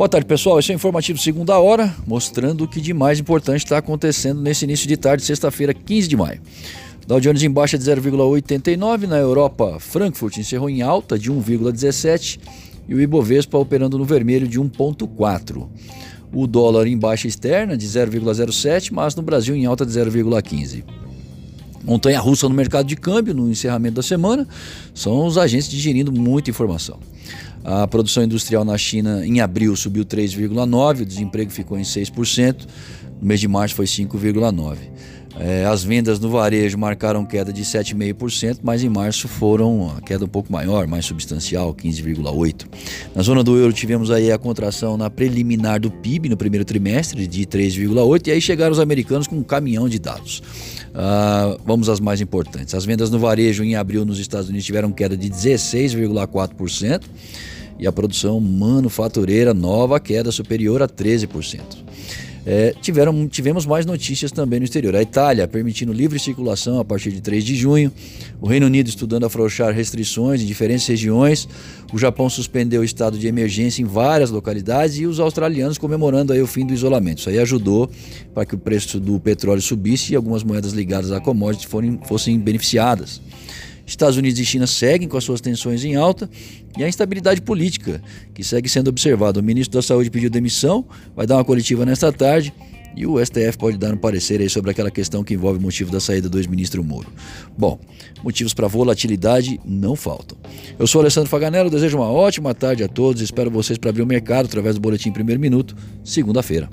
Boa tarde, pessoal. Esse é o informativo segunda hora, mostrando o que de mais importante está acontecendo nesse início de tarde, sexta-feira, 15 de maio. Dow Jones em baixa de 0,89, na Europa, Frankfurt encerrou em alta de 1,17 e o Ibovespa operando no vermelho de 1,4. O dólar em baixa externa de 0,07, mas no Brasil em alta de 0,15. Montanha russa no mercado de câmbio no encerramento da semana são os agentes digerindo muita informação. A produção industrial na China em abril subiu 3,9%, o desemprego ficou em 6%, no mês de março foi 5,9%. É, as vendas no varejo marcaram queda de 7,5%, mas em março foram a queda um pouco maior, mais substancial, 15,8%. Na zona do euro tivemos aí a contração na preliminar do PIB no primeiro trimestre de 3,8% e aí chegaram os americanos com um caminhão de dados. Uh, vamos às mais importantes. As vendas no varejo em abril nos Estados Unidos tiveram queda de 16,4% e a produção manufatureira nova queda superior a 13%. É, tiveram, tivemos mais notícias também no exterior. A Itália permitindo livre circulação a partir de 3 de junho, o Reino Unido estudando afrouxar restrições em diferentes regiões, o Japão suspendeu o estado de emergência em várias localidades e os australianos comemorando aí o fim do isolamento. Isso aí ajudou para que o preço do petróleo subisse e algumas moedas ligadas à commodity fossem beneficiadas. Estados Unidos e China seguem com as suas tensões em alta e a instabilidade política, que segue sendo observada. O ministro da Saúde pediu demissão, vai dar uma coletiva nesta tarde. E o STF pode dar um parecer aí sobre aquela questão que envolve o motivo da saída do ex-ministro Moro. Bom, motivos para volatilidade não faltam. Eu sou Alessandro Faganello, desejo uma ótima tarde a todos. Espero vocês para abrir o mercado através do Boletim Primeiro Minuto, segunda-feira.